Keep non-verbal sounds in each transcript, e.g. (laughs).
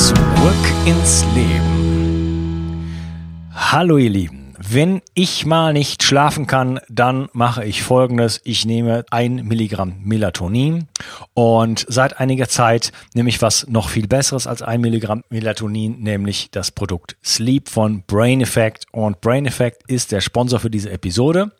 Zurück ins Leben. Hallo ihr Lieben. Wenn ich mal nicht schlafen kann, dann mache ich folgendes. Ich nehme ein Milligramm Melatonin und seit einiger Zeit nehme ich was noch viel besseres als ein Milligramm Melatonin, nämlich das Produkt Sleep von Brain Effect. Und Brain Effect ist der Sponsor für diese Episode.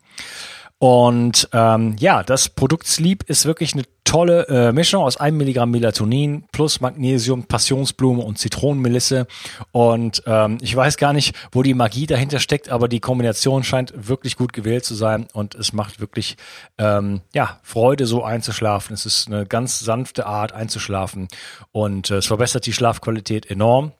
Und ähm, ja, das Produkt Sleep ist wirklich eine tolle äh, Mischung aus einem Milligramm Melatonin plus Magnesium, Passionsblume und Zitronenmelisse. Und ähm, ich weiß gar nicht, wo die Magie dahinter steckt, aber die Kombination scheint wirklich gut gewählt zu sein und es macht wirklich ähm, ja Freude, so einzuschlafen. Es ist eine ganz sanfte Art einzuschlafen und äh, es verbessert die Schlafqualität enorm.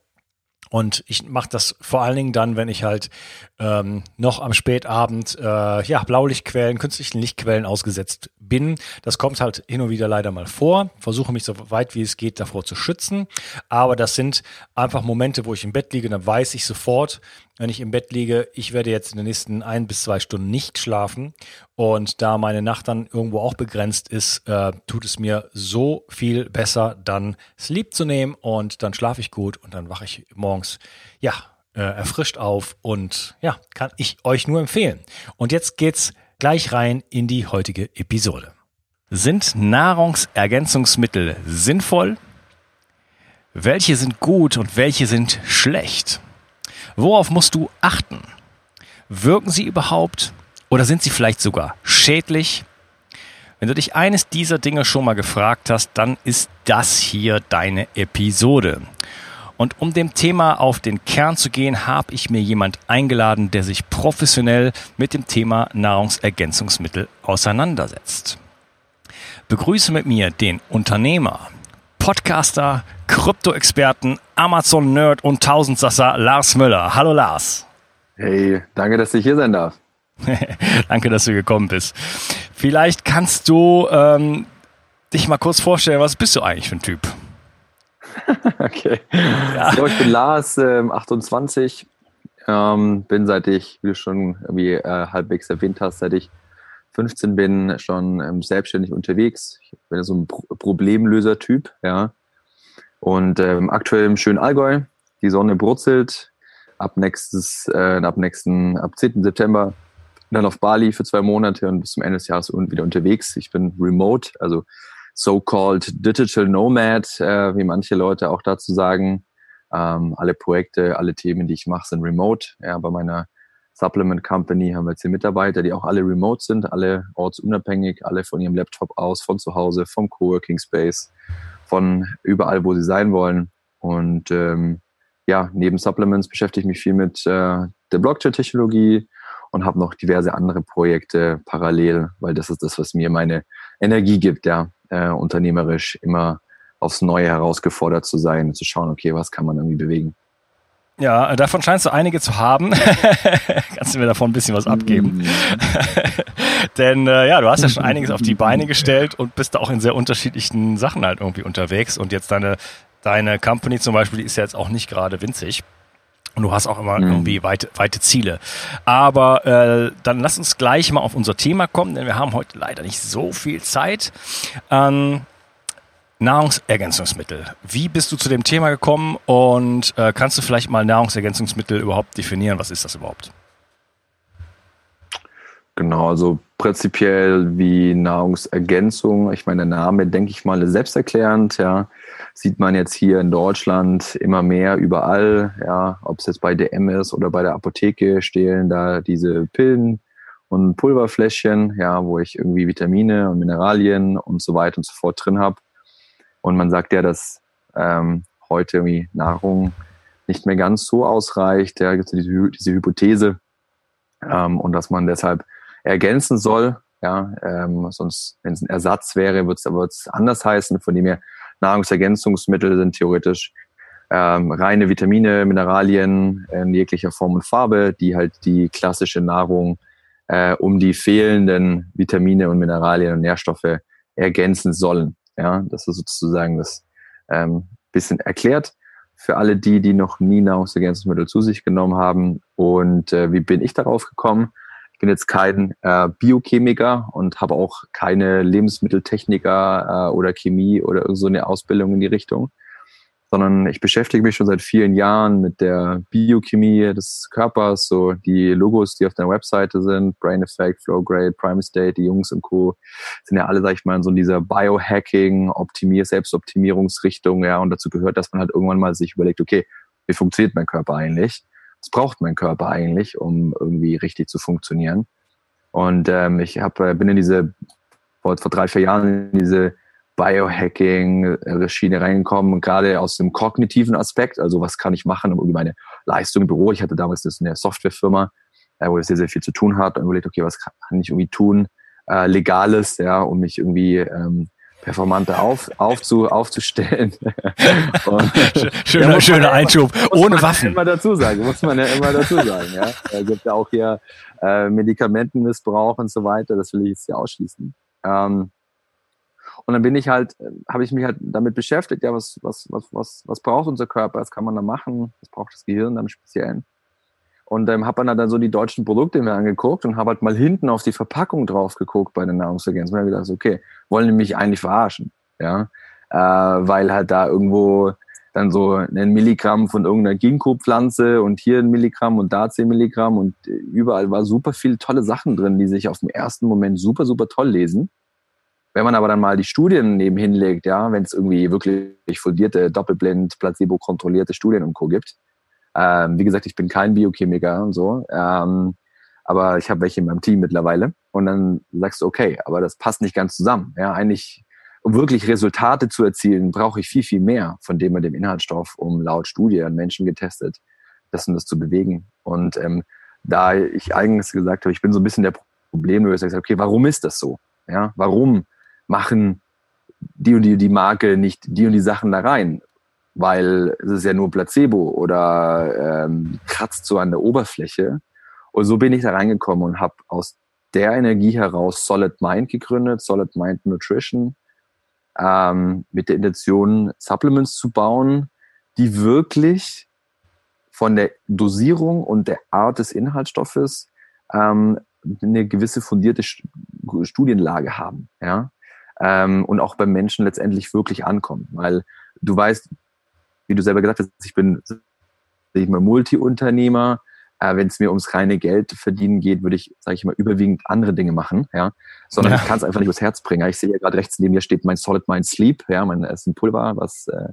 Und ich mache das vor allen Dingen dann, wenn ich halt ähm, noch am Spätabend äh, ja, Blaulichtquellen, künstlichen Lichtquellen ausgesetzt bin. Das kommt halt hin und wieder leider mal vor. Versuche mich so weit wie es geht davor zu schützen. Aber das sind einfach Momente, wo ich im Bett liege, dann weiß ich sofort, wenn ich im Bett liege, ich werde jetzt in den nächsten ein bis zwei Stunden nicht schlafen. Und da meine Nacht dann irgendwo auch begrenzt ist, äh, tut es mir so viel besser, dann Sleep zu nehmen und dann schlafe ich gut und dann wache ich morgens, ja, äh, erfrischt auf und ja, kann ich euch nur empfehlen. Und jetzt geht's gleich rein in die heutige Episode. Sind Nahrungsergänzungsmittel sinnvoll? Welche sind gut und welche sind schlecht? Worauf musst du achten? Wirken sie überhaupt oder sind sie vielleicht sogar schädlich? Wenn du dich eines dieser Dinge schon mal gefragt hast, dann ist das hier deine Episode. Und um dem Thema auf den Kern zu gehen, habe ich mir jemand eingeladen, der sich professionell mit dem Thema Nahrungsergänzungsmittel auseinandersetzt. Begrüße mit mir den Unternehmer, Podcaster, Krypto-Experten, Amazon-Nerd und Tausendsasser Lars Müller. Hallo Lars. Hey, danke, dass ich hier sein darf. (laughs) danke, dass du gekommen bist. Vielleicht kannst du ähm, dich mal kurz vorstellen, was bist du eigentlich für ein Typ? (laughs) okay. Ja. So, ich bin Lars, äh, 28. Ähm, bin seit ich, wie du schon irgendwie äh, halbwegs erwähnt hast, seit ich 15 bin, schon ähm, selbstständig unterwegs. Ich bin so ein Pro Problemlöser-Typ, ja. Und ähm, aktuell im schönen Allgäu. Die Sonne brutzelt. Ab nächstes, äh, ab nächsten, ab 10. September dann auf Bali für zwei Monate und bis zum Ende des Jahres wieder unterwegs. Ich bin remote, also so-called Digital Nomad, äh, wie manche Leute auch dazu sagen. Ähm, alle Projekte, alle Themen, die ich mache, sind remote. Ja, bei meiner Supplement Company haben wir zehn Mitarbeiter, die auch alle remote sind, alle ortsunabhängig, alle von ihrem Laptop aus, von zu Hause, vom Coworking Space, von überall, wo sie sein wollen. Und ähm, ja, neben Supplements beschäftige ich mich viel mit äh, der Blockchain-Technologie und habe noch diverse andere Projekte parallel, weil das ist das, was mir meine Energie gibt, ja, äh, unternehmerisch immer aufs Neue herausgefordert zu sein zu schauen, okay, was kann man irgendwie bewegen. Ja, davon scheinst du einige zu haben. (laughs) Kannst du mir davon ein bisschen was abgeben? Mhm. (laughs) Denn äh, ja, du hast ja schon einiges auf die (laughs) Beine gestellt und bist da auch in sehr unterschiedlichen Sachen halt irgendwie unterwegs. Und jetzt deine, deine Company zum Beispiel, die ist ja jetzt auch nicht gerade winzig. Und du hast auch immer mhm. irgendwie weite, weite Ziele. Aber äh, dann lass uns gleich mal auf unser Thema kommen, denn wir haben heute leider nicht so viel Zeit. Ähm, Nahrungsergänzungsmittel. Wie bist du zu dem Thema gekommen und äh, kannst du vielleicht mal Nahrungsergänzungsmittel überhaupt definieren? Was ist das überhaupt? Genau, also prinzipiell wie Nahrungsergänzung. Ich meine, der Name, denke ich mal, ist selbsterklärend. Ja, sieht man jetzt hier in Deutschland immer mehr überall. Ja, ob es jetzt bei DM ist oder bei der Apotheke stehlen da diese Pillen und Pulverfläschchen, ja, wo ich irgendwie Vitamine und Mineralien und so weiter und so fort drin habe. Und man sagt ja, dass ähm, heute irgendwie Nahrung nicht mehr ganz so ausreicht. Ja, gibt es diese, diese Hypothese. Ähm, und dass man deshalb ergänzen soll. Ja, ähm, sonst, wenn es ein Ersatz wäre, würde es anders heißen. Von dem her, Nahrungsergänzungsmittel sind theoretisch ähm, reine Vitamine, Mineralien in jeglicher Form und Farbe, die halt die klassische Nahrung äh, um die fehlenden Vitamine und Mineralien und Nährstoffe ergänzen sollen. Ja, das ist sozusagen das ähm, bisschen erklärt für alle die, die noch nie Nahrungsergänzungsmittel zu sich genommen haben. Und äh, wie bin ich darauf gekommen? Ich bin jetzt kein äh, Biochemiker und habe auch keine Lebensmitteltechniker äh, oder Chemie oder so eine Ausbildung in die Richtung, sondern ich beschäftige mich schon seit vielen Jahren mit der Biochemie des Körpers, so die Logos, die auf der Webseite sind, Brain Effect, Flow Grade, Prime State, die Jungs und Co. sind ja alle, sag ich mal, in so dieser Biohacking, Optimier, Selbstoptimierungsrichtung, ja, und dazu gehört, dass man halt irgendwann mal sich überlegt, okay, wie funktioniert mein Körper eigentlich? Was braucht mein Körper eigentlich, um irgendwie richtig zu funktionieren? Und ähm, ich hab, äh, bin in diese, vor, vor drei, vier Jahren in diese Biohacking-Schiene äh, reingekommen, gerade aus dem kognitiven Aspekt. Also was kann ich machen, um irgendwie meine Leistung im Büro. Ich hatte damals das eine Softwarefirma, äh, wo es sehr, sehr viel zu tun hat und überlegt, okay, was kann ich irgendwie tun, äh, Legales, ja, um mich irgendwie ähm, performanter auf, aufzu, aufzustellen. (laughs) und, schöner ja, schöner Einschub, ohne Waffen. Immer dazu sagen, muss man ja immer dazu sagen. Ja, es gibt ja auch hier äh, Medikamentenmissbrauch und so weiter. Das will ich jetzt hier ausschließen. Ähm, und dann bin ich halt, äh, habe ich mich halt damit beschäftigt, ja, was, was, was, was, was braucht unser Körper, was kann man da machen, was braucht das Gehirn dann speziell. Und ähm, habe dann, dann so die deutschen Produkte mir angeguckt und habe halt mal hinten auf die Verpackung drauf geguckt bei den Nahrungsergänzungen. Und habe gedacht, okay, wollen die mich eigentlich verarschen? Ja, äh, weil halt da irgendwo dann so ein Milligramm von irgendeiner Ginkgo-Pflanze und hier ein Milligramm und da zehn Milligramm und äh, überall war super viel tolle Sachen drin, die sich auf den ersten Moment super, super toll lesen. Wenn man aber dann mal die Studien nebenhin legt, ja, wenn es irgendwie wirklich fundierte, doppelblind, placebo-kontrollierte Studien und Co. gibt, ähm, wie gesagt, ich bin kein Biochemiker und so, ähm, aber ich habe welche in meinem Team mittlerweile. Und dann sagst du, okay, aber das passt nicht ganz zusammen. Ja, eigentlich, um wirklich Resultate zu erzielen, brauche ich viel, viel mehr von dem und dem Inhaltsstoff, um laut Studie an Menschen getestet, das und das zu bewegen. Und ähm, da ich eigentlich gesagt habe, ich bin so ein bisschen der Problemlöser, ich sage, okay, warum ist das so? Ja, warum machen die und die, die Marke nicht die und die Sachen da rein, weil es ist ja nur Placebo oder ähm, kratzt so an der Oberfläche. Und so bin ich da reingekommen und habe aus der Energie heraus Solid Mind gegründet, Solid Mind Nutrition, ähm, mit der Intention, Supplements zu bauen, die wirklich von der Dosierung und der Art des Inhaltsstoffes ähm, eine gewisse fundierte Studienlage haben. Ja? Ähm, und auch beim Menschen letztendlich wirklich ankommen. Weil du weißt, wie du selber gesagt hast, ich bin ich mal Multi-Unternehmer. Äh, Wenn es mir ums reine Geld verdienen geht, würde ich, sage ich mal, überwiegend andere Dinge machen, ja. Sondern ja. ich kann es einfach nicht übers Herz bringen. Ich sehe ja gerade rechts neben mir steht mein Solid Mind Sleep, ja, mein ist ein Pulver, was äh,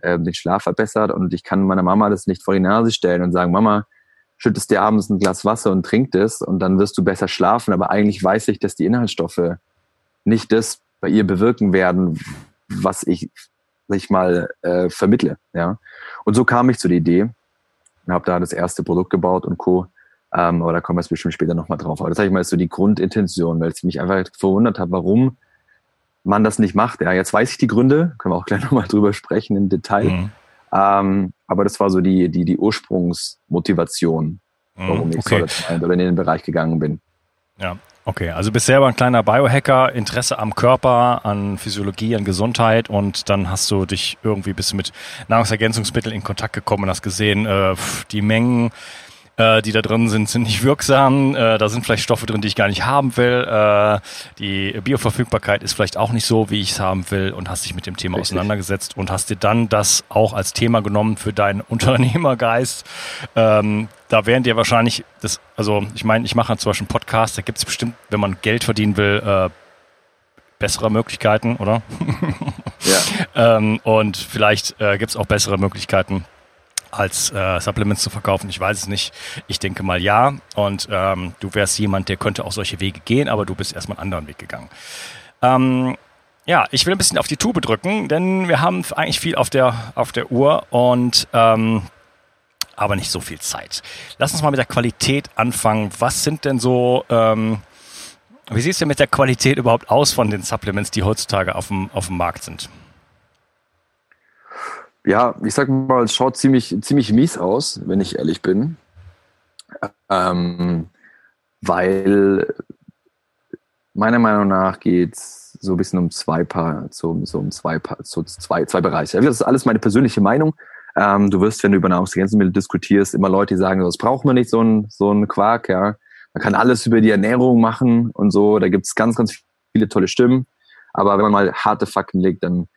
äh, den Schlaf verbessert. Und ich kann meiner Mama das nicht vor die Nase stellen und sagen, Mama, schüttest dir abends ein Glas Wasser und trink das und dann wirst du besser schlafen. Aber eigentlich weiß ich, dass die Inhaltsstoffe nicht das bei ihr bewirken werden, was ich, sag ich mal, äh, vermittle. Ja? Und so kam ich zu der Idee und habe da das erste Produkt gebaut und Co. Ähm, aber da kommen wir jetzt bestimmt später nochmal drauf. Aber das sage ich mal ist so die Grundintention, weil es mich einfach verwundert hat, warum man das nicht macht. Ja, jetzt weiß ich die Gründe, können wir auch gleich (laughs) nochmal drüber sprechen im Detail. Mhm. Ähm, aber das war so die, die, die Ursprungsmotivation, mhm, warum ich okay. so in den Bereich gegangen bin. Ja, Okay, also bist selber ein kleiner Biohacker, Interesse am Körper, an Physiologie, an Gesundheit und dann hast du dich irgendwie bist mit Nahrungsergänzungsmitteln in Kontakt gekommen und hast gesehen, äh, die Mengen äh, die da drin sind, sind nicht wirksam. Äh, da sind vielleicht Stoffe drin, die ich gar nicht haben will. Äh, die Bioverfügbarkeit ist vielleicht auch nicht so, wie ich es haben will und hast dich mit dem Thema Richtig. auseinandergesetzt und hast dir dann das auch als Thema genommen für deinen (laughs) Unternehmergeist. Ähm, da wären dir wahrscheinlich das, also ich meine, ich mache zum Beispiel einen Podcast, da gibt es bestimmt, wenn man Geld verdienen will, äh, bessere Möglichkeiten, oder? ja. (laughs) ähm, und vielleicht äh, gibt es auch bessere Möglichkeiten, als äh, Supplements zu verkaufen. Ich weiß es nicht. Ich denke mal ja. Und ähm, du wärst jemand, der könnte auch solche Wege gehen, aber du bist erstmal einen anderen Weg gegangen. Ähm, ja, ich will ein bisschen auf die Tube drücken, denn wir haben eigentlich viel auf der, auf der Uhr und ähm, aber nicht so viel Zeit. Lass uns mal mit der Qualität anfangen. Was sind denn so, ähm, wie sieht es denn mit der Qualität überhaupt aus von den Supplements, die heutzutage auf dem, auf dem Markt sind? Ja, ich sag mal, es schaut ziemlich, ziemlich mies aus, wenn ich ehrlich bin. Ähm, weil meiner Meinung nach geht es so ein bisschen um zwei Paar, so, so um zwei Paar, so zwei, zwei Bereiche. Das ist alles meine persönliche Meinung. Ähm, du wirst, wenn du über Nahrungsergänzungsmittel diskutierst, immer Leute, die sagen, das braucht man nicht, so ein, so ein Quark, ja. Man kann alles über die Ernährung machen und so. Da gibt's ganz, ganz viele tolle Stimmen. Aber wenn man mal harte Fakten legt, dann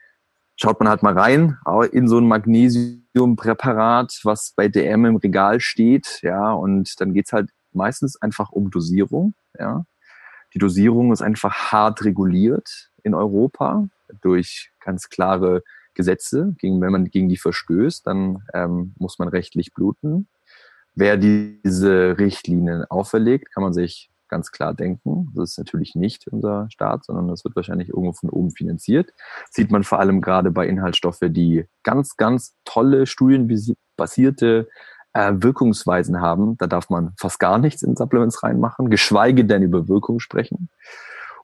schaut man halt mal rein in so ein Magnesiumpräparat, was bei DM im Regal steht, ja, und dann geht's halt meistens einfach um Dosierung, ja. Die Dosierung ist einfach hart reguliert in Europa durch ganz klare Gesetze. Gegen, wenn man gegen die verstößt, dann ähm, muss man rechtlich bluten. Wer diese Richtlinien auferlegt, kann man sich ganz klar denken. Das ist natürlich nicht unser Staat, sondern das wird wahrscheinlich irgendwo von oben finanziert. sieht man vor allem gerade bei Inhaltsstoffe, die ganz, ganz tolle studienbasierte äh, Wirkungsweisen haben. Da darf man fast gar nichts in Supplements reinmachen, geschweige denn über Wirkung sprechen.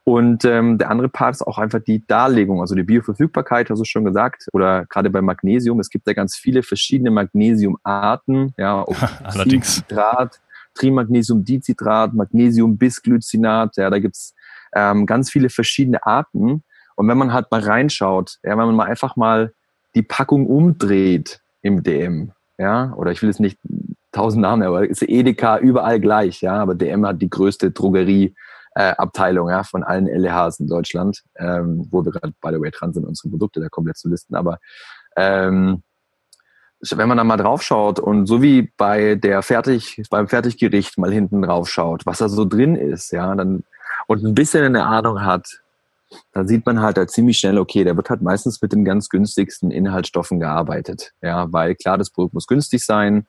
Und ähm, der andere Part ist auch einfach die Darlegung, also die Bioverfügbarkeit, hast du schon gesagt, oder gerade bei Magnesium. Es gibt ja ganz viele verschiedene Magnesiumarten, ja, (laughs) allerdings. Citrat, Trimagnesiumdicitrat, Magnesium-Bisglycinat, ja, da gibt's ähm, ganz viele verschiedene Arten. Und wenn man halt mal reinschaut, ja, wenn man mal einfach mal die Packung umdreht im DM, ja, oder ich will jetzt nicht tausend Namen, aber ist Edeka überall gleich, ja, aber DM hat die größte Drogerie äh, ja, von allen LEHs in Deutschland, ähm, wo wir gerade, by the way, dran sind, unsere Produkte da komplett zu listen. Aber ähm, wenn man da mal drauf schaut und so wie bei der Fertig, beim Fertiggericht mal hinten drauf schaut, was da so drin ist, ja, dann und ein bisschen eine Ahnung hat, dann sieht man halt da ziemlich schnell, okay, der wird halt meistens mit den ganz günstigsten Inhaltsstoffen gearbeitet. Ja, weil klar, das Produkt muss günstig sein,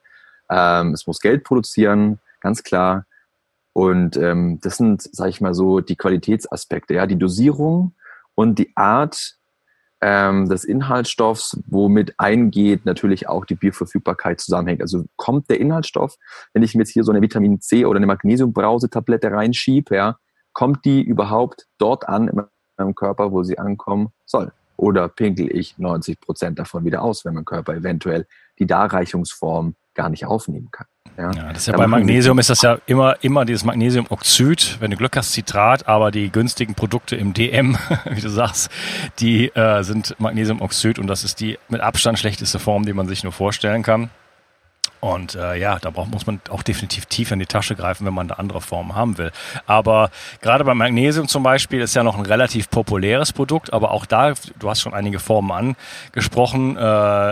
ähm, es muss Geld produzieren, ganz klar. Und ähm, das sind, sage ich mal so, die Qualitätsaspekte, ja, die Dosierung und die Art ähm, des Inhaltsstoffs, womit eingeht natürlich auch die Bioverfügbarkeit zusammenhängt. Also kommt der Inhaltsstoff, wenn ich mir jetzt hier so eine Vitamin C oder eine Magnesiumbrausetablette reinschiebe, ja, kommt die überhaupt dort an in meinem Körper, wo sie ankommen soll? Oder pinkel ich 90 Prozent davon wieder aus, wenn mein Körper eventuell die Darreichungsform gar nicht aufnehmen kann? Ja, ja das ist ja bei Magnesium ist das ja immer, immer dieses Magnesiumoxid, wenn du Glück hast, Zitrat, aber die günstigen Produkte im DM, (laughs) wie du sagst, die äh, sind Magnesiumoxid und das ist die mit Abstand schlechteste Form, die man sich nur vorstellen kann. Und äh, ja, da braucht, muss man auch definitiv tief in die Tasche greifen, wenn man da andere Formen haben will. Aber gerade beim Magnesium zum Beispiel ist ja noch ein relativ populäres Produkt, aber auch da, du hast schon einige Formen angesprochen, äh,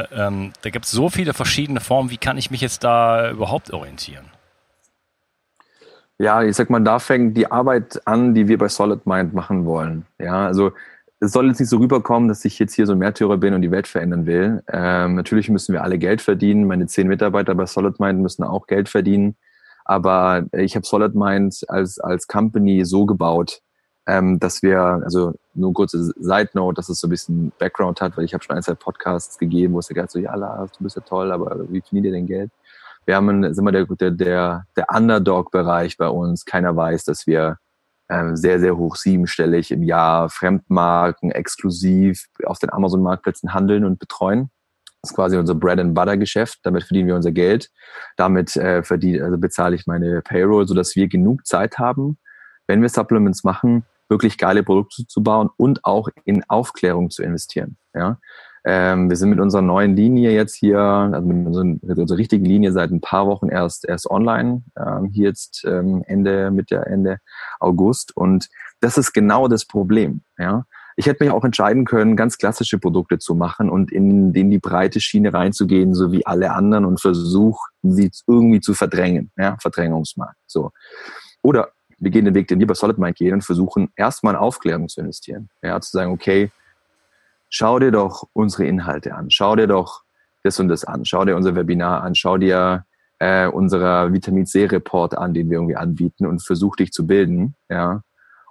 ähm, da gibt es so viele verschiedene Formen. Wie kann ich mich jetzt da überhaupt orientieren? Ja, ich sag mal, da fängt die Arbeit an, die wir bei Solid Mind machen wollen. Ja, also es soll jetzt nicht so rüberkommen, dass ich jetzt hier so ein Märtyrer bin und die Welt verändern will. Ähm, natürlich müssen wir alle Geld verdienen. Meine zehn Mitarbeiter bei SolidMind müssen auch Geld verdienen. Aber ich habe SolidMind als, als Company so gebaut, ähm, dass wir, also nur kurze Side Note, dass es so ein bisschen Background hat, weil ich habe schon ein, zwei Podcasts gegeben, wo es gesagt so, ja Lars, du bist ja toll, aber wie verdient ihr denn Geld? Wir haben, sind wir der, der, der Underdog-Bereich bei uns. Keiner weiß, dass wir sehr, sehr hoch siebenstellig im Jahr Fremdmarken exklusiv auf den Amazon-Marktplätzen handeln und betreuen. Das ist quasi unser Bread and Butter Geschäft. Damit verdienen wir unser Geld. Damit äh, verdiene, also bezahle ich meine Payroll, sodass wir genug Zeit haben, wenn wir Supplements machen, wirklich geile Produkte zu bauen und auch in Aufklärung zu investieren. Ja, ähm, wir sind mit unserer neuen Linie jetzt hier, also mit, unseren, mit unserer richtigen Linie seit ein paar Wochen erst erst online, ähm, hier jetzt ähm, Ende, Mitte, Ende August. Und das ist genau das Problem. Ja, ich hätte mich auch entscheiden können, ganz klassische Produkte zu machen und in, in die breite Schiene reinzugehen, so wie alle anderen und versuchen, sie irgendwie zu verdrängen. Ja, Verdrängungsmarkt. So. Oder wir gehen den Weg, den wir bei Solid Mind gehen und versuchen, erstmal in Aufklärung zu investieren. Ja, zu sagen, okay, schau dir doch unsere Inhalte an, schau dir doch das und das an, schau dir unser Webinar an, schau dir äh, unser Vitamin C Report an, den wir irgendwie anbieten und versuch dich zu bilden, ja,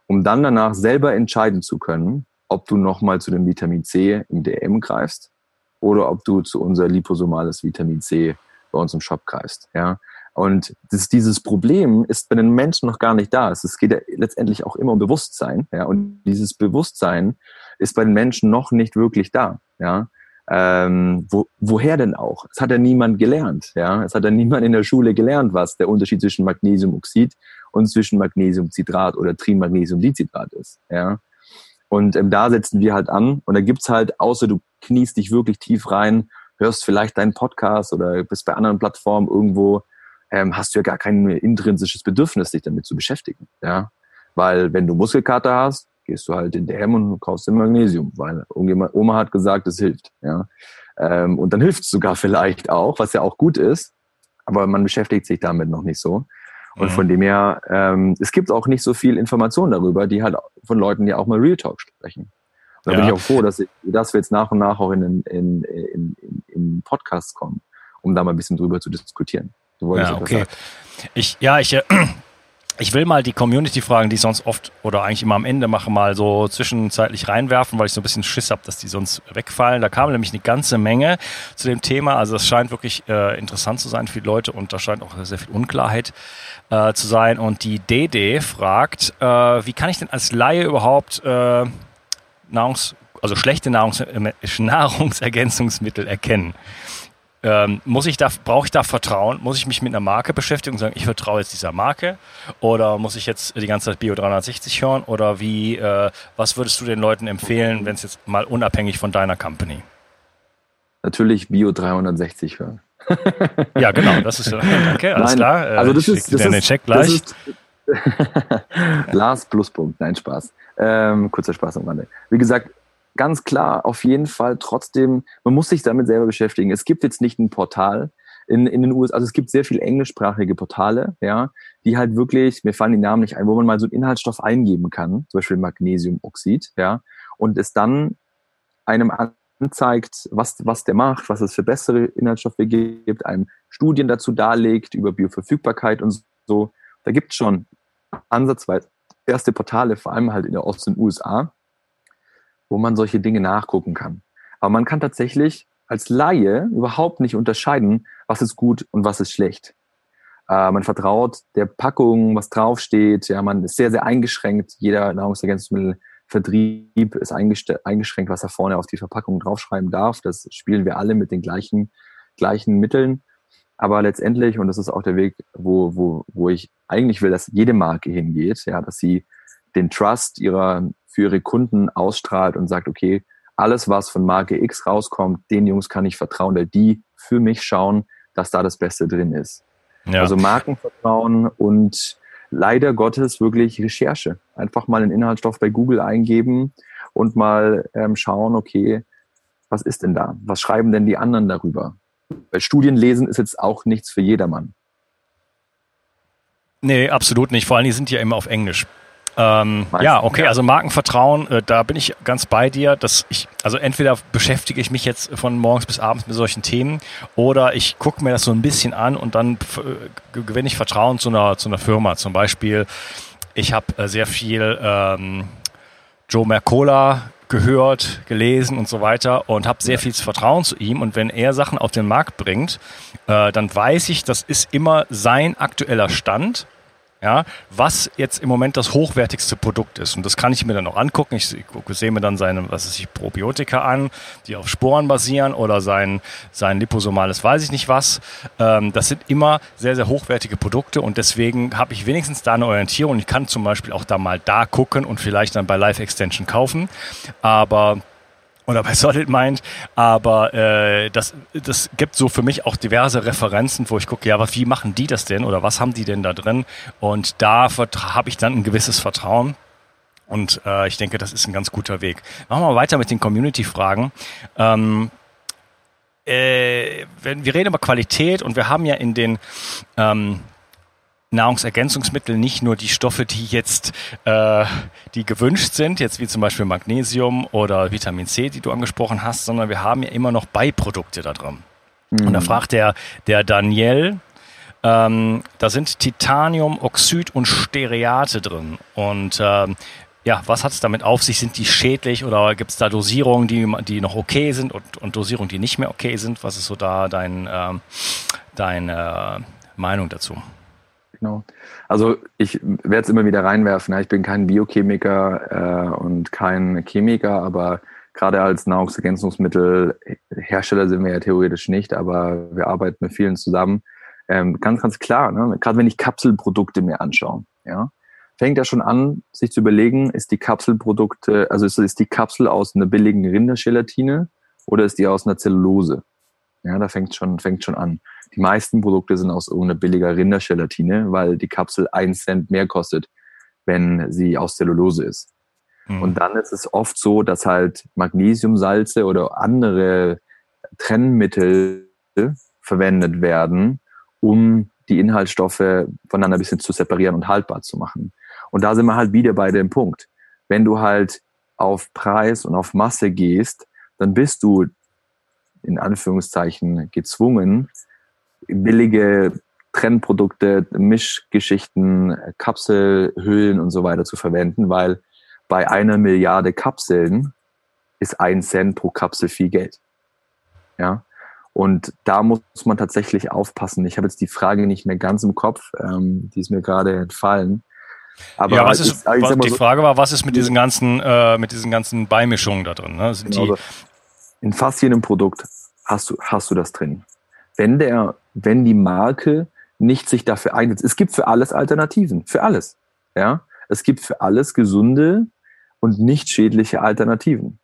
um dann danach selber entscheiden zu können, ob du nochmal zu dem Vitamin C im DM greifst oder ob du zu unser liposomales Vitamin C bei uns im Shop greifst, ja. Und das, dieses Problem ist bei den Menschen noch gar nicht da. Es geht ja letztendlich auch immer um Bewusstsein. Ja? Und dieses Bewusstsein ist bei den Menschen noch nicht wirklich da. Ja? Ähm, wo, woher denn auch? Es hat ja niemand gelernt. Ja? Es hat ja niemand in der Schule gelernt, was der Unterschied zwischen Magnesiumoxid und zwischen Magnesiumcitrat oder Trimagnesiumdicitrat ist. Ja? Und ähm, da setzen wir halt an. Und da gibt's halt, außer du kniest dich wirklich tief rein, hörst vielleicht deinen Podcast oder bist bei anderen Plattformen irgendwo, ähm, hast du ja gar kein intrinsisches Bedürfnis, dich damit zu beschäftigen. Ja? Weil wenn du Muskelkater hast, gehst du halt in DM und kaufst dir Magnesium, weil irgendjemand, Oma hat gesagt, es hilft. Ja? Ähm, und dann hilft es sogar vielleicht auch, was ja auch gut ist, aber man beschäftigt sich damit noch nicht so. Und mhm. von dem her, ähm, es gibt auch nicht so viel Information darüber, die halt von Leuten, die auch mal Real Talk sprechen. Und da ja. bin ich auch froh, dass, ich, dass wir jetzt nach und nach auch in, in, in, in, in Podcasts kommen, um da mal ein bisschen drüber zu diskutieren. Du ja, okay. Ich, ja, ich, äh, ich will mal die Community fragen, die ich sonst oft oder eigentlich immer am Ende mache, mal so zwischenzeitlich reinwerfen, weil ich so ein bisschen Schiss habe, dass die sonst wegfallen. Da kam nämlich eine ganze Menge zu dem Thema. Also es scheint wirklich äh, interessant zu sein für die Leute und da scheint auch sehr viel Unklarheit äh, zu sein. Und die DD fragt, äh, wie kann ich denn als Laie überhaupt äh, Nahrungs-, also schlechte Nahrungs äh, Nahrungsergänzungsmittel erkennen? Ähm, muss ich da, brauche ich da Vertrauen? Muss ich mich mit einer Marke beschäftigen und sagen, ich vertraue jetzt dieser Marke? Oder muss ich jetzt die ganze Zeit Bio 360 hören? Oder wie, äh, was würdest du den Leuten empfehlen, wenn es jetzt mal unabhängig von deiner Company? Natürlich Bio 360 hören. ja, genau, das ist, danke, (laughs) alles Nein, klar. Äh, also das ist, das ist, Check gleich. Ist, (laughs) Lars Pluspunkt, nein, Spaß. Ähm, kurzer Spaß am Rande. Wie gesagt, ganz klar auf jeden Fall trotzdem, man muss sich damit selber beschäftigen. Es gibt jetzt nicht ein Portal in, in den USA, also es gibt sehr viel englischsprachige Portale, ja, die halt wirklich, mir fallen die Namen nicht ein, wo man mal so einen Inhaltsstoff eingeben kann, zum Beispiel Magnesiumoxid, ja, und es dann einem anzeigt, was, was der macht, was es für bessere Inhaltsstoffe gibt, einem Studien dazu darlegt über Bioverfügbarkeit und so. Da gibt es schon ansatzweise erste Portale, vor allem halt in der Ost- und USA, wo man solche Dinge nachgucken kann. Aber man kann tatsächlich als Laie überhaupt nicht unterscheiden, was ist gut und was ist schlecht. Äh, man vertraut der Packung, was draufsteht. Ja, man ist sehr, sehr eingeschränkt. Jeder Nahrungsergänzungsmittelvertrieb ist eingeschränkt, was er vorne auf die Verpackung draufschreiben darf. Das spielen wir alle mit den gleichen, gleichen Mitteln. Aber letztendlich, und das ist auch der Weg, wo, wo, wo ich eigentlich will, dass jede Marke hingeht, ja, dass sie den Trust ihrer für ihre Kunden ausstrahlt und sagt, okay, alles, was von Marke X rauskommt, den Jungs kann ich vertrauen, weil die für mich schauen, dass da das Beste drin ist. Ja. Also Markenvertrauen und leider Gottes wirklich Recherche. Einfach mal einen Inhaltsstoff bei Google eingeben und mal ähm, schauen, okay, was ist denn da? Was schreiben denn die anderen darüber? Weil Studien lesen ist jetzt auch nichts für jedermann. Nee, absolut nicht. Vor allem, die sind ja immer auf Englisch. Ähm, ja, okay, also Markenvertrauen, äh, da bin ich ganz bei dir, dass ich, also entweder beschäftige ich mich jetzt von morgens bis abends mit solchen Themen oder ich gucke mir das so ein bisschen an und dann äh, gewinne ich Vertrauen zu einer, zu einer Firma. Zum Beispiel, ich habe äh, sehr viel ähm, Joe Mercola gehört, gelesen und so weiter und habe sehr viel Vertrauen zu ihm. Und wenn er Sachen auf den Markt bringt, äh, dann weiß ich, das ist immer sein aktueller Stand ja, was jetzt im Moment das hochwertigste Produkt ist. Und das kann ich mir dann auch angucken. Ich, ich sehe mir dann seine, was ist ich, Probiotika an, die auf Sporen basieren oder sein, sein liposomales weiß ich nicht was. Ähm, das sind immer sehr, sehr hochwertige Produkte und deswegen habe ich wenigstens da eine Orientierung. Ich kann zum Beispiel auch da mal da gucken und vielleicht dann bei Live Extension kaufen. Aber oder bei (laughs) Solid Mind, aber äh, das, das gibt so für mich auch diverse Referenzen, wo ich gucke, ja, aber wie machen die das denn oder was haben die denn da drin? Und da habe ich dann ein gewisses Vertrauen. Und äh, ich denke, das ist ein ganz guter Weg. Machen wir weiter mit den Community-Fragen. Ähm, äh, wenn, wir reden über Qualität und wir haben ja in den ähm, Nahrungsergänzungsmittel nicht nur die Stoffe, die jetzt äh, die gewünscht sind, jetzt wie zum Beispiel Magnesium oder Vitamin C, die du angesprochen hast, sondern wir haben ja immer noch Beiprodukte da drin. Mhm. Und da fragt der, der Daniel, ähm, da sind Titanium, Oxid und Stereate drin. Und ähm, ja, was hat es damit auf sich? Sind die schädlich oder gibt es da Dosierungen, die, die noch okay sind und, und Dosierungen, die nicht mehr okay sind? Was ist so da dein, äh, deine Meinung dazu? Genau. Also ich werde es immer wieder reinwerfen. Ich bin kein Biochemiker äh, und kein Chemiker, aber Gerade als Nahrungsergänzungsmittelhersteller sind wir ja theoretisch nicht, aber wir arbeiten mit vielen zusammen. Ähm, ganz, ganz klar, ne? gerade wenn ich Kapselprodukte mir anschaue, ja, fängt ja schon an, sich zu überlegen, ist die Kapselprodukte, also ist, ist die Kapsel aus einer billigen Rindergelatine oder ist die aus einer Zellulose? Ja, da fängt schon, fängt schon an. Die meisten Produkte sind aus irgendeiner billiger Rindergelatine, weil die Kapsel einen Cent mehr kostet, wenn sie aus Zellulose ist. Mhm. Und dann ist es oft so, dass halt Magnesiumsalze oder andere Trennmittel verwendet werden, um die Inhaltsstoffe voneinander ein bisschen zu separieren und haltbar zu machen. Und da sind wir halt wieder bei dem Punkt. Wenn du halt auf Preis und auf Masse gehst, dann bist du in Anführungszeichen gezwungen, billige Trennprodukte, Mischgeschichten, Kapselhüllen und so weiter zu verwenden, weil bei einer Milliarde Kapseln ist ein Cent pro Kapsel viel Geld. Ja. Und da muss man tatsächlich aufpassen. Ich habe jetzt die Frage nicht mehr ganz im Kopf, ähm, die ist mir gerade entfallen. Aber ja, was ist, ist was, die so, Frage war, was ist mit diesen ganzen, äh, mit diesen ganzen Beimischungen da drin? Ne? Sind genau, die, in fast jedem Produkt hast du, hast du das drin. Wenn der, wenn die Marke nicht sich dafür einsetzt, es gibt für alles Alternativen, für alles. Ja, es gibt für alles gesunde und nicht schädliche Alternativen.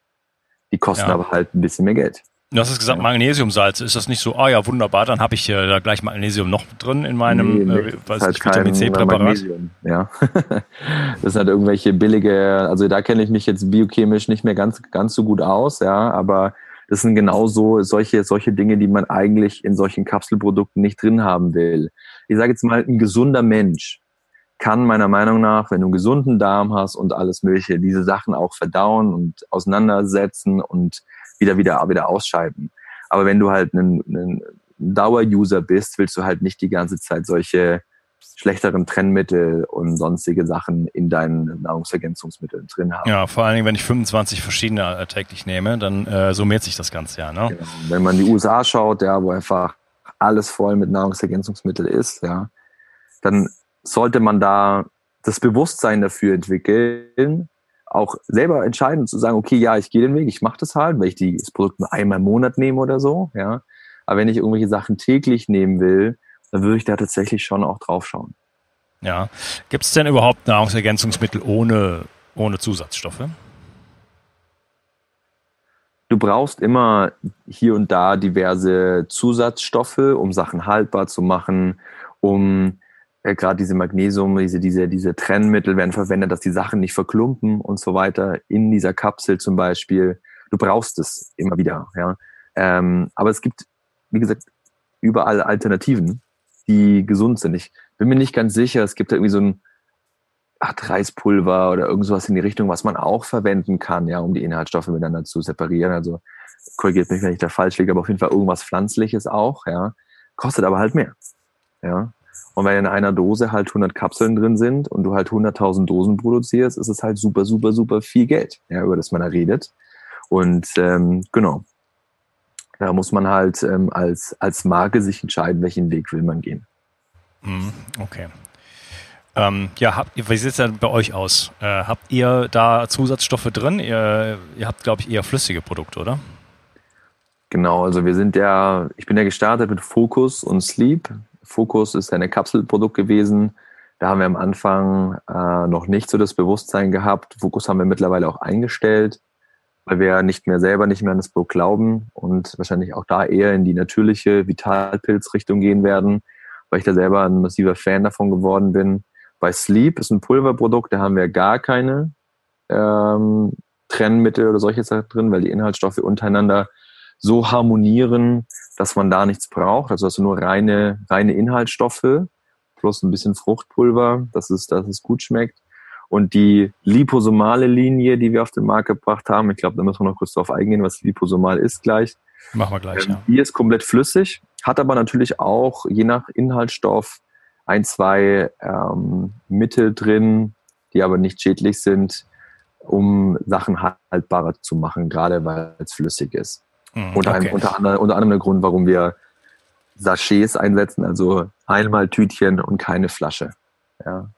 Die kosten ja. aber halt ein bisschen mehr Geld. Du hast es gesagt, Magnesiumsalze. Ist das nicht so, ah ja, wunderbar, dann habe ich äh, da gleich Magnesium noch drin in meinem nee, nee, äh, weiß halt Vitamin C-Präparat? Ja. (laughs) das sind halt irgendwelche billige, also da kenne ich mich jetzt biochemisch nicht mehr ganz, ganz so gut aus, ja, aber das sind genauso solche, solche Dinge, die man eigentlich in solchen Kapselprodukten nicht drin haben will. Ich sage jetzt mal, ein gesunder Mensch kann meiner Meinung nach, wenn du einen gesunden Darm hast und alles Mögliche, diese Sachen auch verdauen und auseinandersetzen und wieder, wieder, wieder ausscheiden. Aber wenn du halt ein, ein Dauer-User bist, willst du halt nicht die ganze Zeit solche schlechteren Trennmittel und sonstige Sachen in deinen Nahrungsergänzungsmitteln drin haben. Ja, vor allen Dingen, wenn ich 25 verschiedene täglich nehme, dann äh, summiert sich das Ganze ja. Ne? Genau. Wenn man in die USA schaut, ja, wo einfach alles voll mit Nahrungsergänzungsmitteln ist, ja, dann sollte man da das Bewusstsein dafür entwickeln, auch selber entscheiden zu sagen, okay, ja, ich gehe den Weg, ich mache das halt, weil ich die, das Produkt nur einmal im Monat nehme oder so, ja. Aber wenn ich irgendwelche Sachen täglich nehmen will, dann würde ich da tatsächlich schon auch drauf schauen. Ja. Gibt es denn überhaupt Nahrungsergänzungsmittel ohne, ohne Zusatzstoffe? Du brauchst immer hier und da diverse Zusatzstoffe, um Sachen haltbar zu machen, um äh, gerade diese Magnesium, diese, diese, diese Trennmittel werden verwendet, dass die Sachen nicht verklumpen und so weiter in dieser Kapsel zum Beispiel. Du brauchst es immer wieder, ja. Ähm, aber es gibt, wie gesagt, überall Alternativen, die gesund sind. Ich bin mir nicht ganz sicher, es gibt da irgendwie so ein Art Reispulver oder irgendwas in die Richtung, was man auch verwenden kann, ja, um die Inhaltsstoffe miteinander zu separieren. Also korrigiert mich, wenn ich da falsch liege, aber auf jeden Fall irgendwas Pflanzliches auch, ja. Kostet aber halt mehr. Ja. Und wenn in einer Dose halt 100 Kapseln drin sind und du halt 100.000 Dosen produzierst, ist es halt super, super, super viel Geld, ja, über das man da redet. Und ähm, genau, da muss man halt ähm, als, als Marke sich entscheiden, welchen Weg will man gehen. Mhm, okay. Ähm, ja, habt, wie sieht es denn bei euch aus? Äh, habt ihr da Zusatzstoffe drin? Ihr, ihr habt, glaube ich, eher flüssige Produkte, oder? Genau, also wir sind ja, ich bin ja gestartet mit Focus und Sleep. Focus ist eine Kapselprodukt gewesen. Da haben wir am Anfang äh, noch nicht so das Bewusstsein gehabt. Focus haben wir mittlerweile auch eingestellt weil wir nicht mehr selber nicht mehr an das Produkt glauben und wahrscheinlich auch da eher in die natürliche Vitalpilzrichtung gehen werden, weil ich da selber ein massiver Fan davon geworden bin. Bei Sleep ist ein Pulverprodukt, da haben wir gar keine ähm, Trennmittel oder solche Sachen drin, weil die Inhaltsstoffe untereinander so harmonieren, dass man da nichts braucht. Also hast du nur reine, reine Inhaltsstoffe plus ein bisschen Fruchtpulver, dass es, dass es gut schmeckt. Und die liposomale Linie, die wir auf den Markt gebracht haben, ich glaube, da müssen wir noch kurz drauf eingehen, was liposomal ist gleich. Machen wir gleich, ähm, ja. Die ist komplett flüssig, hat aber natürlich auch je nach Inhaltsstoff ein, zwei ähm, Mittel drin, die aber nicht schädlich sind, um Sachen haltbarer zu machen, gerade weil es flüssig ist. Mm, unter, okay. einem, unter, anderem, unter anderem der Grund, warum wir Sachets einsetzen, also einmal Tütchen und keine Flasche. Ja.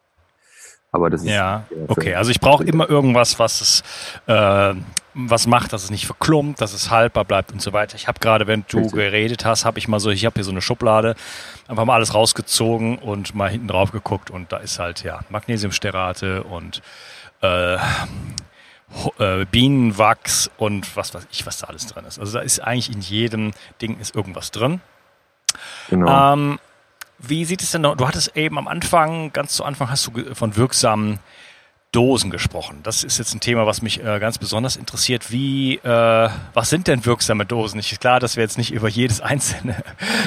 Aber das ist. Ja, okay. Also ich brauche immer irgendwas, was es äh, was macht, dass es nicht verklumpt, dass es haltbar bleibt und so weiter. Ich habe gerade, wenn du geredet hast, habe ich mal so, ich habe hier so eine Schublade, einfach mal alles rausgezogen und mal hinten drauf geguckt und da ist halt ja Magnesiumsterate und äh, äh, Bienenwachs und was weiß ich, was da alles drin ist. Also da ist eigentlich in jedem Ding ist irgendwas drin. Genau. Ähm, wie sieht es denn noch? Du hattest eben am Anfang, ganz zu Anfang hast du von wirksamen Dosen gesprochen. Das ist jetzt ein Thema, was mich äh, ganz besonders interessiert. Wie, äh, was sind denn wirksame Dosen? Ich ist klar, dass wir jetzt nicht über jedes (laughs) einzelne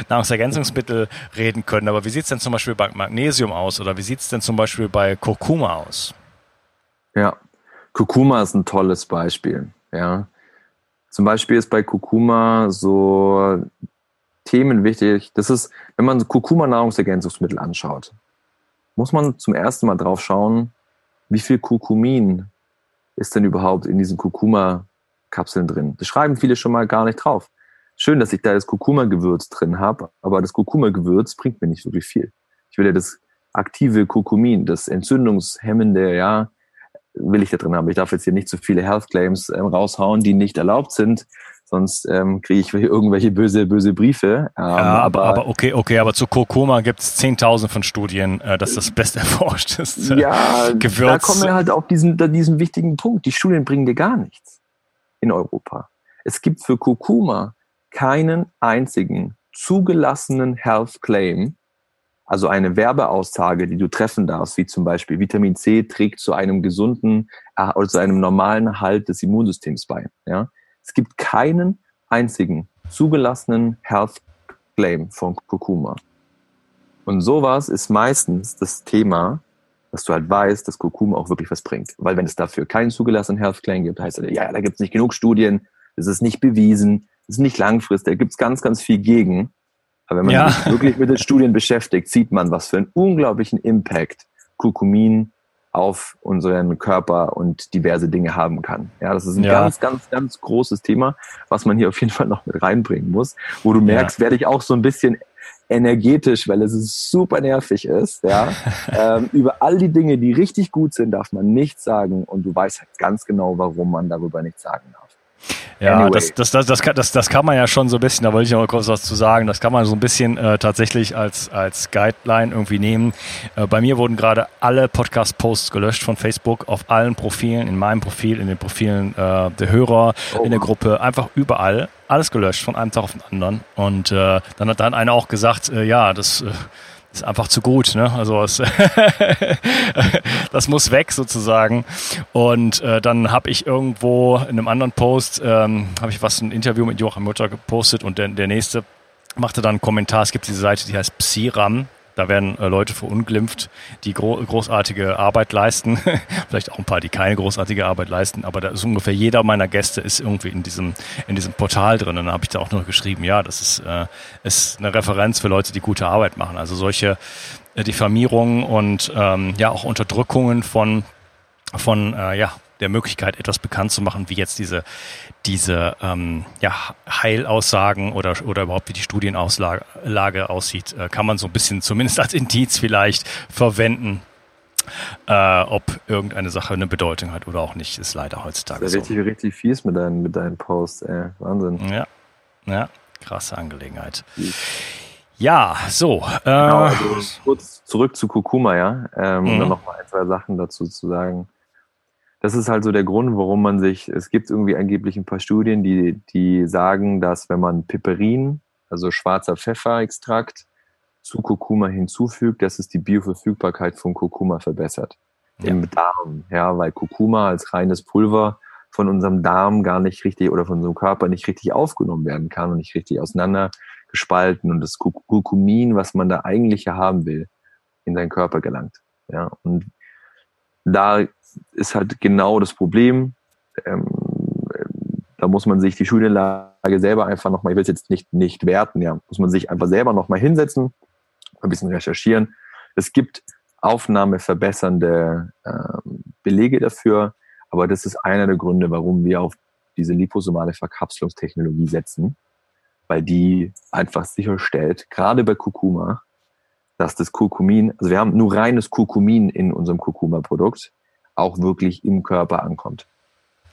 Nahrungsergänzungsmittel reden können, aber wie sieht es denn zum Beispiel bei Magnesium aus oder wie sieht es denn zum Beispiel bei Kurkuma aus? Ja, Kurkuma ist ein tolles Beispiel. Ja, zum Beispiel ist bei Kurkuma so Themen wichtig. Das ist, wenn man Kurkuma Nahrungsergänzungsmittel anschaut, muss man zum ersten Mal drauf schauen, wie viel Kurkumin ist denn überhaupt in diesen Kurkuma-Kapseln drin? Das schreiben viele schon mal gar nicht drauf. Schön, dass ich da das Kurkuma-Gewürz drin habe, aber das Kurkuma-Gewürz bringt mir nicht wirklich viel. Ich will ja das aktive Kurkumin, das entzündungshemmende, ja, will ich da drin haben. Ich darf jetzt hier nicht so viele Health Claims ähm, raushauen, die nicht erlaubt sind. Sonst ähm, kriege ich (laughs) irgendwelche böse, böse Briefe. Ähm, ja, aber, aber okay, okay, aber zu Kurkuma gibt es 10.000 von Studien, äh, dass das best (laughs) erforschteste ja, Gewürz. Da kommen wir halt auf diesen, diesen wichtigen Punkt. Die Studien bringen dir gar nichts in Europa. Es gibt für Kurkuma keinen einzigen zugelassenen Health Claim, also eine Werbeaussage, die du treffen darfst, wie zum Beispiel Vitamin C trägt zu einem gesunden äh, oder zu einem normalen Halt des Immunsystems bei. Ja? Es gibt keinen einzigen zugelassenen Health Claim von Kurkuma. Und sowas ist meistens das Thema, dass du halt weißt, dass Kurkuma auch wirklich was bringt. Weil wenn es dafür keinen zugelassenen Health Claim gibt, heißt es, ja, da gibt es nicht genug Studien, es ist nicht bewiesen, es ist nicht langfristig, da gibt es ganz, ganz viel gegen. Aber wenn man ja. sich wirklich mit den Studien beschäftigt, sieht man, was für einen unglaublichen Impact Kurkumin auf unseren Körper und diverse Dinge haben kann. Ja, das ist ein ja. ganz, ganz, ganz großes Thema, was man hier auf jeden Fall noch mit reinbringen muss, wo du merkst, ja. werde ich auch so ein bisschen energetisch, weil es super nervig ist. Ja, (laughs) ähm, über all die Dinge, die richtig gut sind, darf man nichts sagen und du weißt halt ganz genau, warum man darüber nichts sagen darf. Ja, anyway. das, das, das, das, kann, das, das kann man ja schon so ein bisschen, da wollte ich noch mal kurz was zu sagen, das kann man so ein bisschen äh, tatsächlich als, als Guideline irgendwie nehmen. Äh, bei mir wurden gerade alle Podcast-Posts gelöscht von Facebook auf allen Profilen, in meinem Profil, in den Profilen äh, der Hörer, oh. in der Gruppe, einfach überall. Alles gelöscht von einem Tag auf den anderen. Und äh, dann hat dann einer auch gesagt, äh, ja, das... Äh, ist einfach zu gut. Ne? Also es (laughs) das muss weg sozusagen. Und äh, dann habe ich irgendwo in einem anderen Post ähm, habe ich was ein Interview mit Joachim Mutter gepostet und der, der nächste machte dann einen Kommentar. Es gibt diese Seite, die heißt Psiram. Da werden äh, Leute verunglimpft, die gro großartige Arbeit leisten. (laughs) Vielleicht auch ein paar, die keine großartige Arbeit leisten. Aber da ist ungefähr jeder meiner Gäste ist irgendwie in diesem, in diesem Portal drin. Und dann habe ich da auch noch geschrieben, ja, das ist, äh, ist eine Referenz für Leute, die gute Arbeit machen. Also solche äh, Diffamierungen und ähm, ja auch Unterdrückungen von, von äh, ja, der Möglichkeit, etwas bekannt zu machen, wie jetzt diese, diese ähm, ja, Heilaussagen oder, oder überhaupt wie die Studienauslage aussieht, äh, kann man so ein bisschen zumindest als Indiz vielleicht verwenden. Äh, ob irgendeine Sache eine Bedeutung hat oder auch nicht, ist leider heutzutage das ist ja richtig, so. richtig fies mit deinen, mit deinen Posts, ey. Wahnsinn. Ja, ja, krasse Angelegenheit. Ja, so. Äh, genau, also kurz zurück zu Kurkuma, ja, ähm, um dann mhm. noch mal ein, zwei Sachen dazu zu sagen das ist halt so der Grund, warum man sich, es gibt irgendwie angeblich ein paar Studien, die, die sagen, dass wenn man Piperin, also schwarzer Pfefferextrakt, zu Kurkuma hinzufügt, dass es die Bioverfügbarkeit von Kurkuma verbessert. Ja. Im Darm, ja, weil Kurkuma als reines Pulver von unserem Darm gar nicht richtig oder von unserem Körper nicht richtig aufgenommen werden kann und nicht richtig auseinander gespalten und das Kurkumin, was man da eigentlich haben will, in seinen Körper gelangt. Ja, und da ist halt genau das Problem. Ähm, da muss man sich die Studienlage selber einfach nochmal, ich will es jetzt nicht, nicht werten, ja, muss man sich einfach selber nochmal hinsetzen, ein bisschen recherchieren. Es gibt aufnahmeverbessernde ähm, Belege dafür, aber das ist einer der Gründe, warum wir auf diese liposomale Verkapselungstechnologie setzen, weil die einfach sicherstellt, gerade bei Kurkuma, dass das Kurkumin, also wir haben nur reines Kurkumin in unserem Kurkuma-Produkt, auch wirklich im Körper ankommt.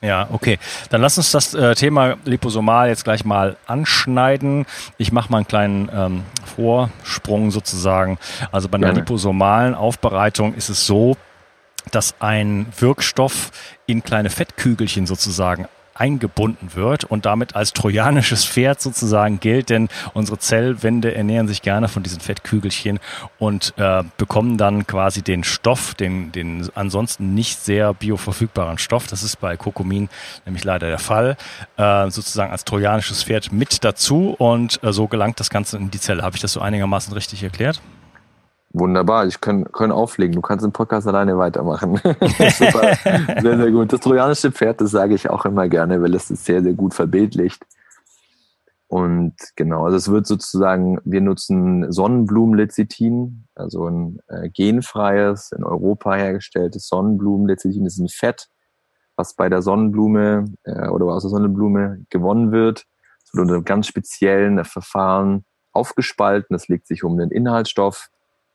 Ja, okay. Dann lass uns das äh, Thema Liposomal jetzt gleich mal anschneiden. Ich mache mal einen kleinen ähm, Vorsprung sozusagen. Also bei einer Gerne. liposomalen Aufbereitung ist es so, dass ein Wirkstoff in kleine Fettkügelchen sozusagen eingebunden wird und damit als trojanisches Pferd sozusagen gilt, denn unsere Zellwände ernähren sich gerne von diesen Fettkügelchen und äh, bekommen dann quasi den Stoff, den, den ansonsten nicht sehr bioverfügbaren Stoff, das ist bei Kokomin nämlich leider der Fall, äh, sozusagen als trojanisches Pferd mit dazu und äh, so gelangt das Ganze in die Zelle. Habe ich das so einigermaßen richtig erklärt? Wunderbar, ich kann, kann auflegen. Du kannst den Podcast alleine weitermachen. (laughs) (laughs) Super, sehr, sehr gut. Das trojanische Pferd, das sage ich auch immer gerne, weil es ist sehr, sehr gut verbildlicht. Und genau, also es wird sozusagen, wir nutzen Sonnenblumenlecithin, also ein äh, genfreies, in Europa hergestelltes Sonnenblumenlecithin. Das ist ein Fett, was bei der Sonnenblume äh, oder aus der Sonnenblume gewonnen wird. Es wird unter einem ganz speziellen Verfahren aufgespalten. Das legt sich um den Inhaltsstoff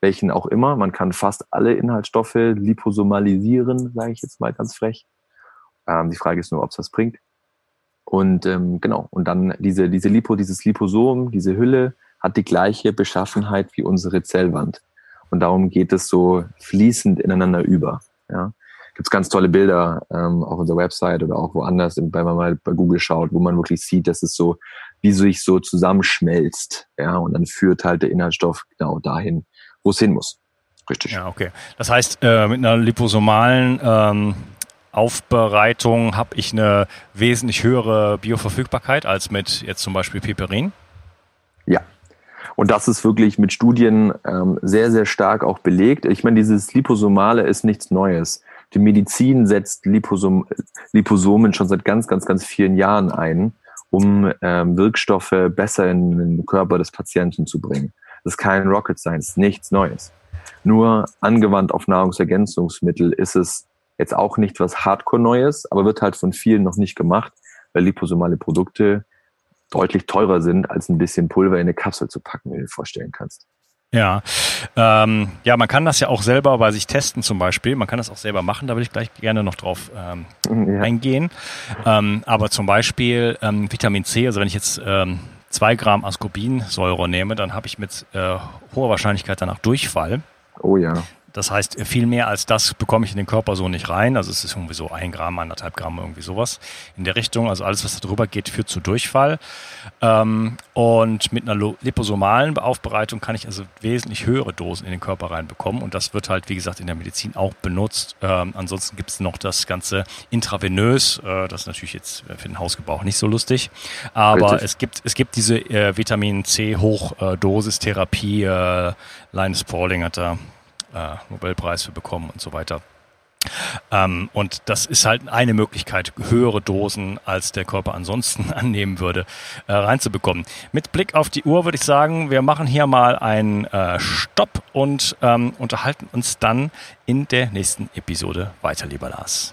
welchen auch immer. Man kann fast alle Inhaltsstoffe liposomalisieren, sage ich jetzt mal ganz frech. Ähm, die Frage ist nur, ob es was bringt. Und ähm, genau, und dann diese, diese Lipo, dieses Liposom, diese Hülle hat die gleiche Beschaffenheit wie unsere Zellwand. Und darum geht es so fließend ineinander über. Ja. Gibt es ganz tolle Bilder ähm, auf unserer Website oder auch woanders, wenn man mal bei Google schaut, wo man wirklich sieht, dass es so, wie sich so zusammenschmelzt. Ja, und dann führt halt der Inhaltsstoff genau dahin, wo es hin muss. Richtig. Ja, okay. Das heißt, äh, mit einer liposomalen ähm, Aufbereitung habe ich eine wesentlich höhere Bioverfügbarkeit als mit jetzt zum Beispiel Piperin? Ja. Und das ist wirklich mit Studien ähm, sehr, sehr stark auch belegt. Ich meine, dieses Liposomale ist nichts Neues. Die Medizin setzt Liposom Liposomen schon seit ganz, ganz, ganz vielen Jahren ein, um ähm, Wirkstoffe besser in den Körper des Patienten zu bringen. Das ist kein Rocket Science, nichts Neues. Nur angewandt auf Nahrungsergänzungsmittel ist es jetzt auch nicht was Hardcore Neues, aber wird halt von vielen noch nicht gemacht, weil liposomale Produkte deutlich teurer sind, als ein bisschen Pulver in eine Kapsel zu packen, wie du dir vorstellen kannst. Ja, ähm, ja, man kann das ja auch selber bei sich testen zum Beispiel. Man kann das auch selber machen. Da würde ich gleich gerne noch drauf ähm, ja. eingehen. Ähm, aber zum Beispiel ähm, Vitamin C. Also wenn ich jetzt ähm, zwei Gramm Ascorbinsäure nehme, dann habe ich mit äh, hoher Wahrscheinlichkeit danach Durchfall. Oh ja. Das heißt, viel mehr als das bekomme ich in den Körper so nicht rein. Also es ist irgendwie so ein Gramm, anderthalb Gramm, irgendwie sowas in der Richtung. Also alles, was da drüber geht, führt zu Durchfall. Ähm, und mit einer liposomalen Aufbereitung kann ich also wesentlich höhere Dosen in den Körper reinbekommen. Und das wird halt, wie gesagt, in der Medizin auch benutzt. Ähm, ansonsten gibt es noch das Ganze intravenös. Äh, das ist natürlich jetzt für den Hausgebrauch nicht so lustig. Aber es gibt, es gibt diese äh, Vitamin C Hochdosistherapie. Äh, Linus Pauling hat da äh, Nobelpreis für bekommen und so weiter. Ähm, und das ist halt eine Möglichkeit, höhere Dosen, als der Körper ansonsten (laughs) annehmen würde, äh, reinzubekommen. Mit Blick auf die Uhr würde ich sagen, wir machen hier mal einen äh, Stopp und ähm, unterhalten uns dann in der nächsten Episode weiter, lieber Lars.